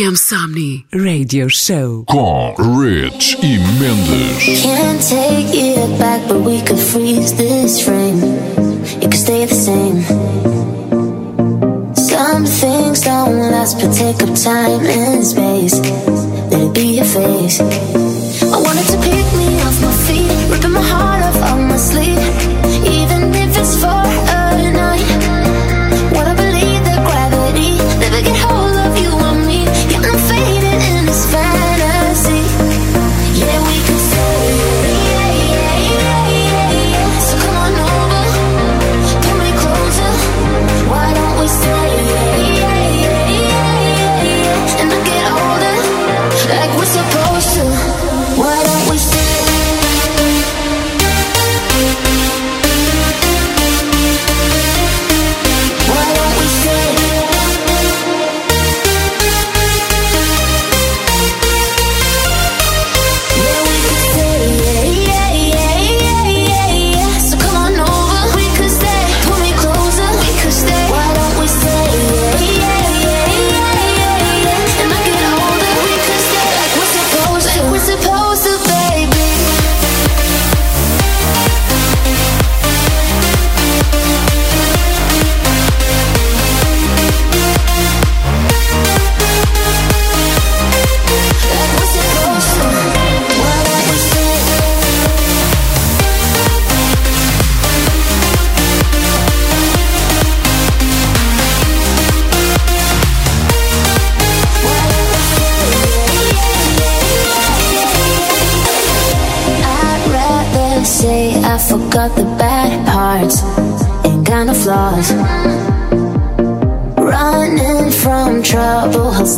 RFM Somni Radio Show com Rich e Mendes. Can't take it back, but we could freeze this frame. It could stay the same. Some things don't last, but take up time and space. Let it be a face I wanted to pick me off my feet, ripping my heart off my sleeve.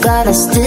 gotta stay.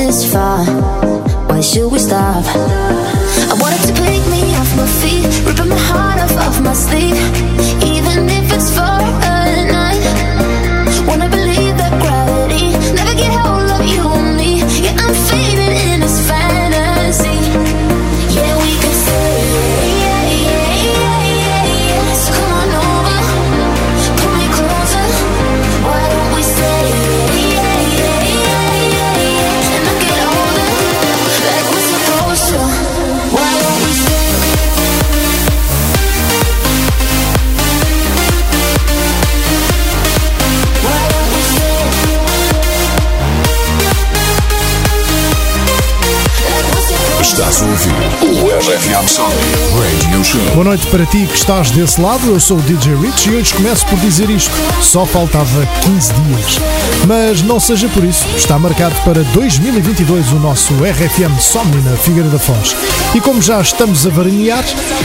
I'm sorry. Boa noite para ti que estás desse lado. Eu sou o DJ Rich e hoje começo por dizer isto. Só faltava 15 dias. Mas não seja por isso. Está marcado para 2022 o nosso RFM Somni Figueira da Foz. E como já estamos a varinhar,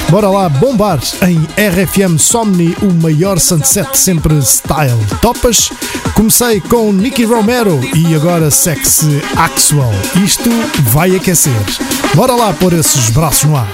bora lá bombar em RFM Somni, o maior sunset sempre style. Topas? Comecei com Nicky Romero e agora Sex Axwell. Isto vai aquecer. Bora lá pôr esses braços no ar.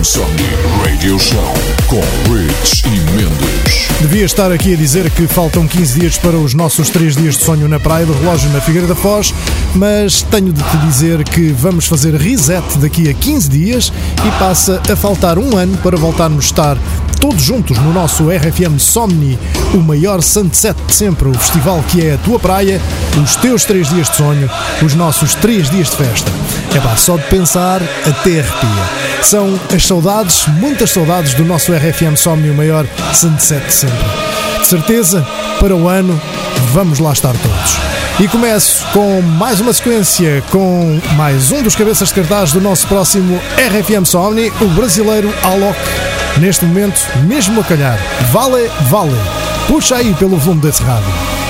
RFM Somni Radio Show com Rich e Mendes. Devia estar aqui a dizer que faltam 15 dias para os nossos 3 dias de sonho na Praia do Relógio na Figueira da Foz, mas tenho de te dizer que vamos fazer reset daqui a 15 dias e passa a faltar um ano para voltarmos a estar todos juntos no nosso RFM Somni, o maior sunset de sempre, o festival que é a tua praia, os teus 3 dias de sonho, os nossos 3 dias de festa. É pá, só de pensar até arrepia. São as saudades, muitas saudades do nosso RFM Somni, o maior sunset de sempre. De certeza, para o ano, vamos lá estar todos. E começo com mais uma sequência com mais um dos cabeças de cartaz do nosso próximo RFM Somni, o brasileiro Alok. Neste momento, mesmo a calhar, vale, vale. Puxa aí pelo volume desse rádio.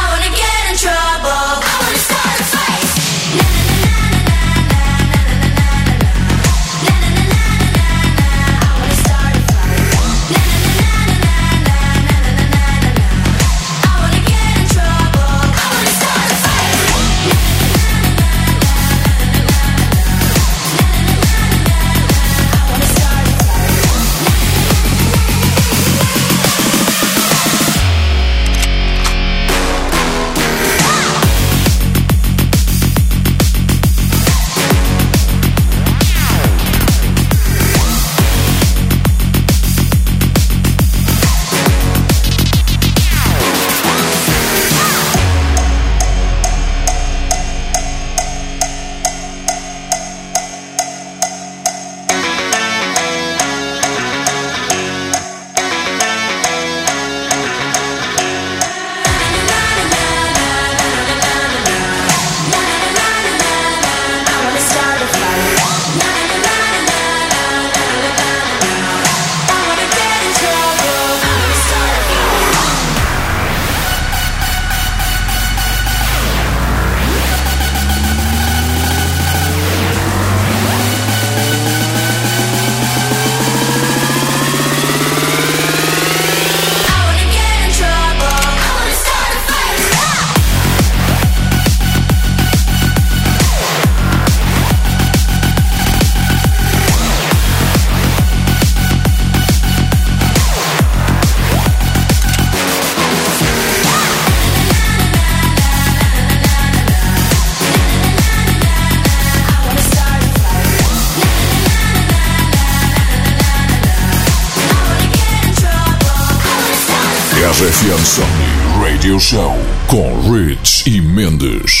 Insomni Radio Show com Rich e Mendes.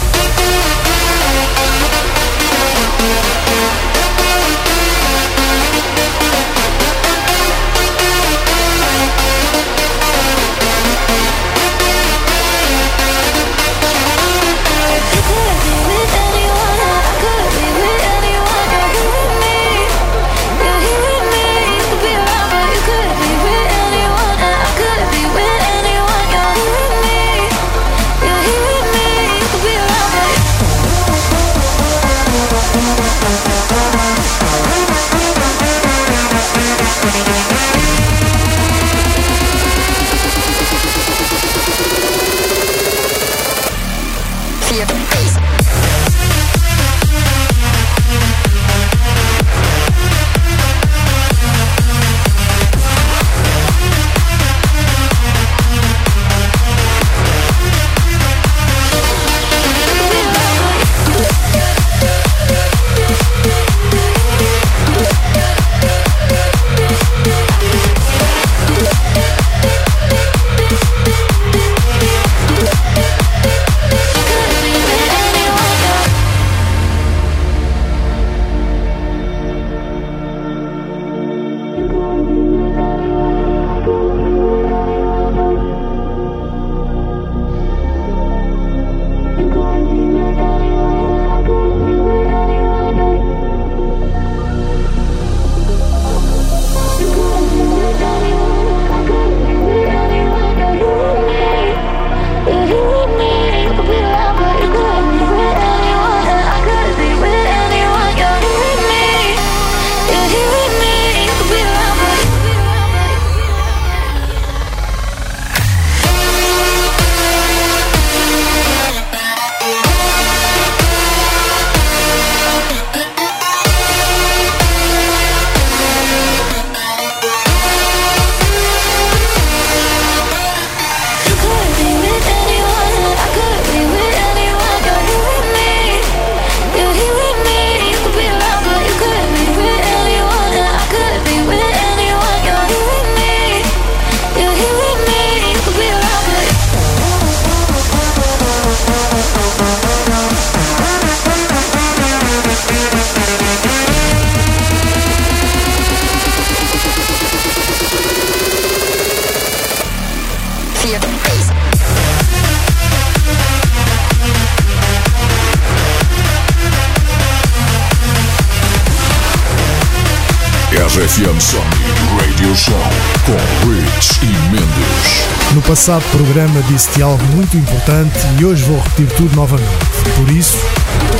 Passado programa disse-te algo muito importante e hoje vou repetir tudo novamente. Por isso,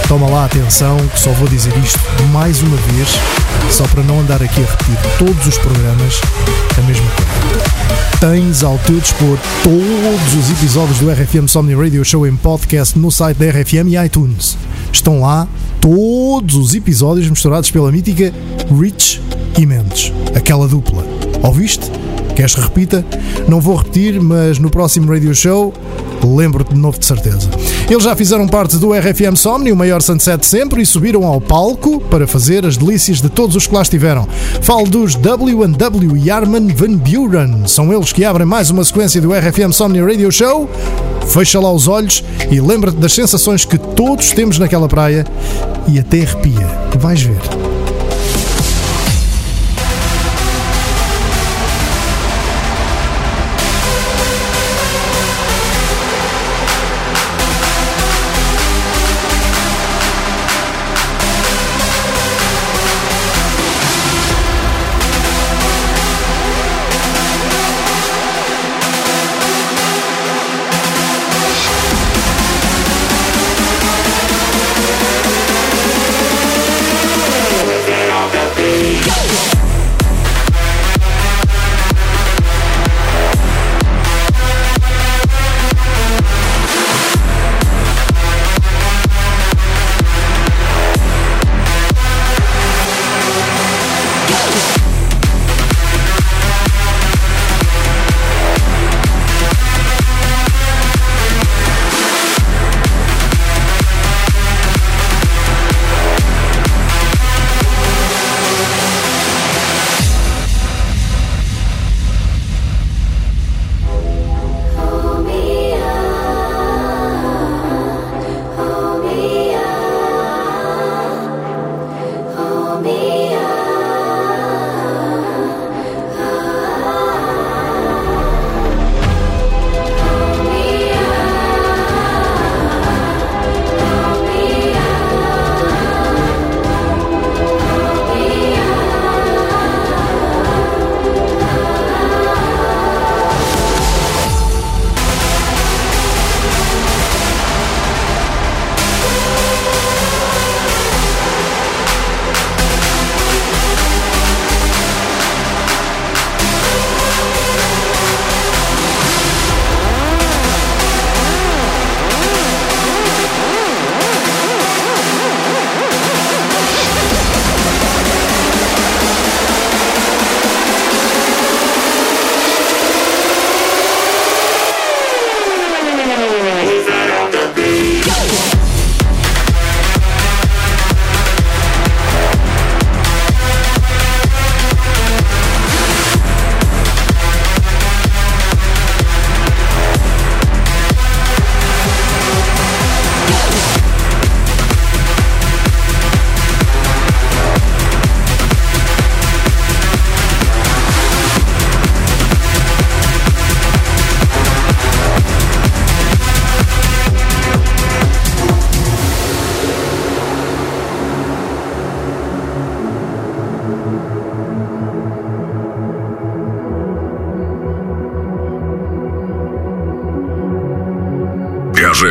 toma lá atenção que só vou dizer isto mais uma vez, só para não andar aqui a repetir todos os programas a mesma coisa. Tens ao teu dispor todos os episódios do RFM Somni Radio Show em podcast no site da RFM e iTunes. Estão lá todos os episódios misturados pela mítica Rich e Mendes, aquela dupla. Ouviste? Queres que repita? Não vou repetir, mas no próximo radio show lembro-te de novo de certeza. Eles já fizeram parte do RFM Somni, o maior sunset sempre, e subiram ao palco para fazer as delícias de todos os que lá estiveram. Falo dos W&W e Van Buren. São eles que abrem mais uma sequência do RFM Somni Radio Show. Fecha lá os olhos e lembra-te das sensações que todos temos naquela praia e até arrepia. Vais ver.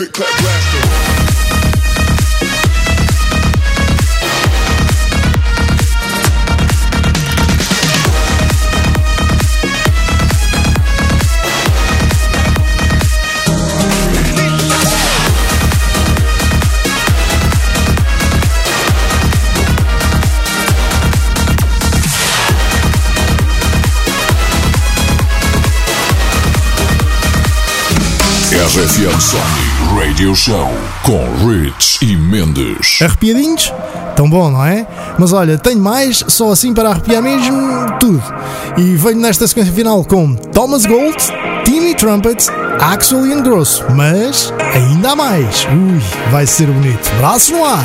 Click, clap, blast. RFM Sunday Radio Show com Rich e Mendes. Arrepiadinhos? Tão bom, não é? Mas olha, tenho mais, só assim para arrepiar mesmo tudo. E venho nesta sequência final com Thomas Gold, Timmy Trumpet, Axel Grosso. Mas ainda há mais. Ui, vai ser bonito. Braço no ar.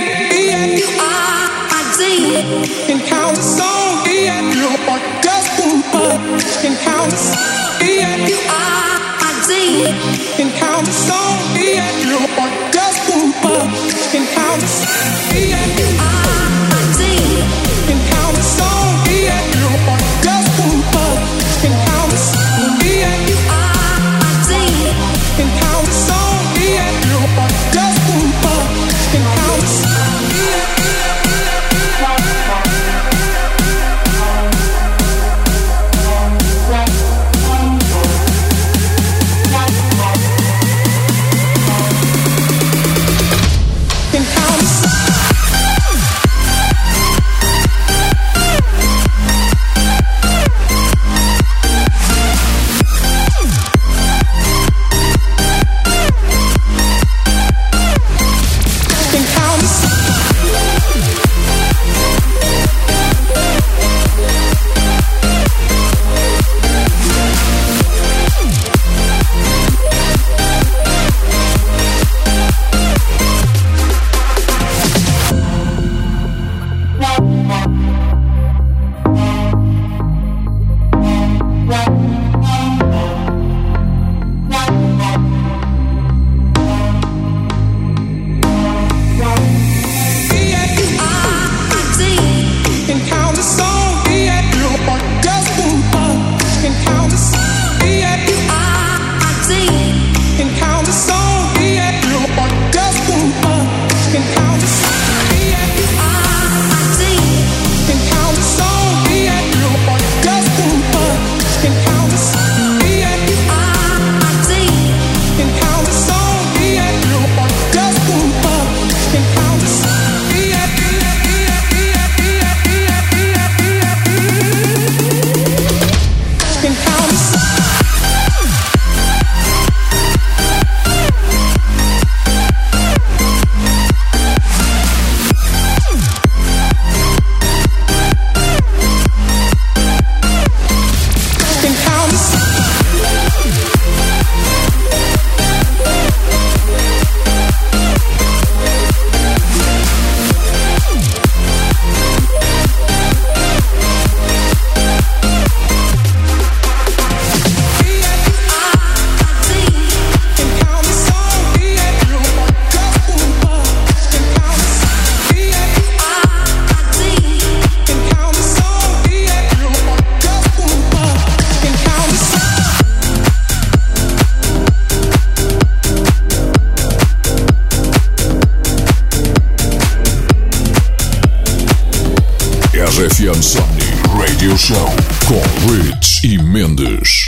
2.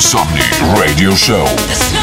RFM Somni Radio Show.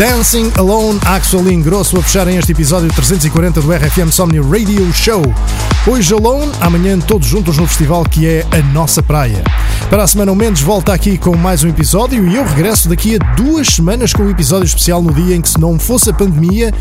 Dancing Alone, Axel Ingrosso a fecharem este episódio 340 do RFM Somni Radio Show. Hoje Alone, amanhã todos juntos no festival que é a nossa praia. Para a semana o Mendes volta aqui com mais um episódio e eu regresso daqui a duas semanas com um episódio especial no dia em que se não fosse a pandemia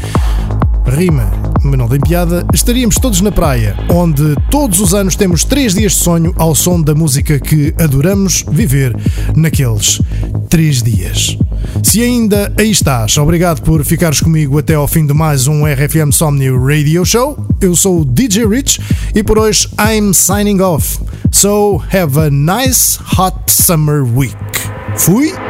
Rima, mas não tem piada. Estaríamos todos na praia, onde todos os anos temos três dias de sonho ao som da música que adoramos viver naqueles três dias. Se ainda aí estás, obrigado por ficares comigo até ao fim de mais um RFM Somni Radio Show. Eu sou o DJ Rich e por hoje I'm signing off. So have a nice hot summer week. Fui!